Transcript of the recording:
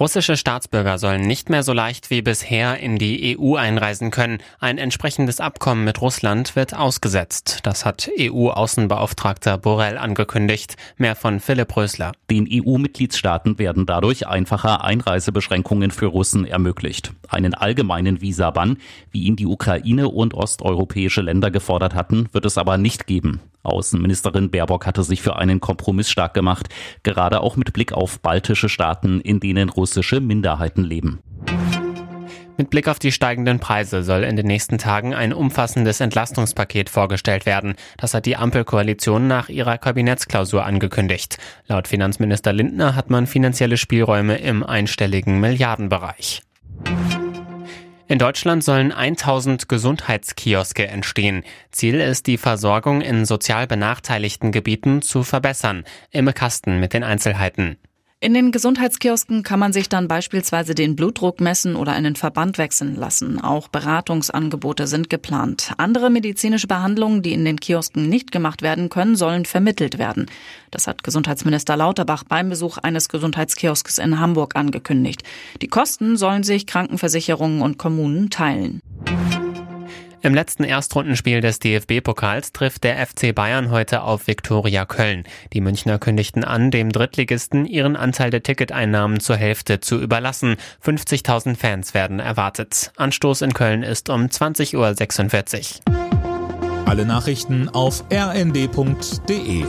Russische Staatsbürger sollen nicht mehr so leicht wie bisher in die EU einreisen können. Ein entsprechendes Abkommen mit Russland wird ausgesetzt. Das hat EU-Außenbeauftragter Borrell angekündigt. Mehr von Philipp Rösler. Den EU-Mitgliedstaaten werden dadurch einfacher Einreisebeschränkungen für Russen ermöglicht. Einen allgemeinen Visabann, wie ihn die Ukraine und osteuropäische Länder gefordert hatten, wird es aber nicht geben. Außenministerin Baerbock hatte sich für einen Kompromiss stark gemacht, gerade auch mit Blick auf baltische Staaten, in denen russische Minderheiten leben. Mit Blick auf die steigenden Preise soll in den nächsten Tagen ein umfassendes Entlastungspaket vorgestellt werden. Das hat die Ampelkoalition nach ihrer Kabinettsklausur angekündigt. Laut Finanzminister Lindner hat man finanzielle Spielräume im einstelligen Milliardenbereich. In Deutschland sollen 1000 Gesundheitskioske entstehen. Ziel ist, die Versorgung in sozial benachteiligten Gebieten zu verbessern. Imme Kasten mit den Einzelheiten. In den Gesundheitskiosken kann man sich dann beispielsweise den Blutdruck messen oder einen Verband wechseln lassen. Auch Beratungsangebote sind geplant. Andere medizinische Behandlungen, die in den Kiosken nicht gemacht werden können, sollen vermittelt werden. Das hat Gesundheitsminister Lauterbach beim Besuch eines Gesundheitskiosks in Hamburg angekündigt. Die Kosten sollen sich Krankenversicherungen und Kommunen teilen. Im letzten Erstrundenspiel des DFB-Pokals trifft der FC Bayern heute auf Viktoria Köln. Die Münchner kündigten an, dem Drittligisten ihren Anteil der Ticketeinnahmen zur Hälfte zu überlassen. 50.000 Fans werden erwartet. Anstoß in Köln ist um 20.46 Uhr. Alle Nachrichten auf rnd.de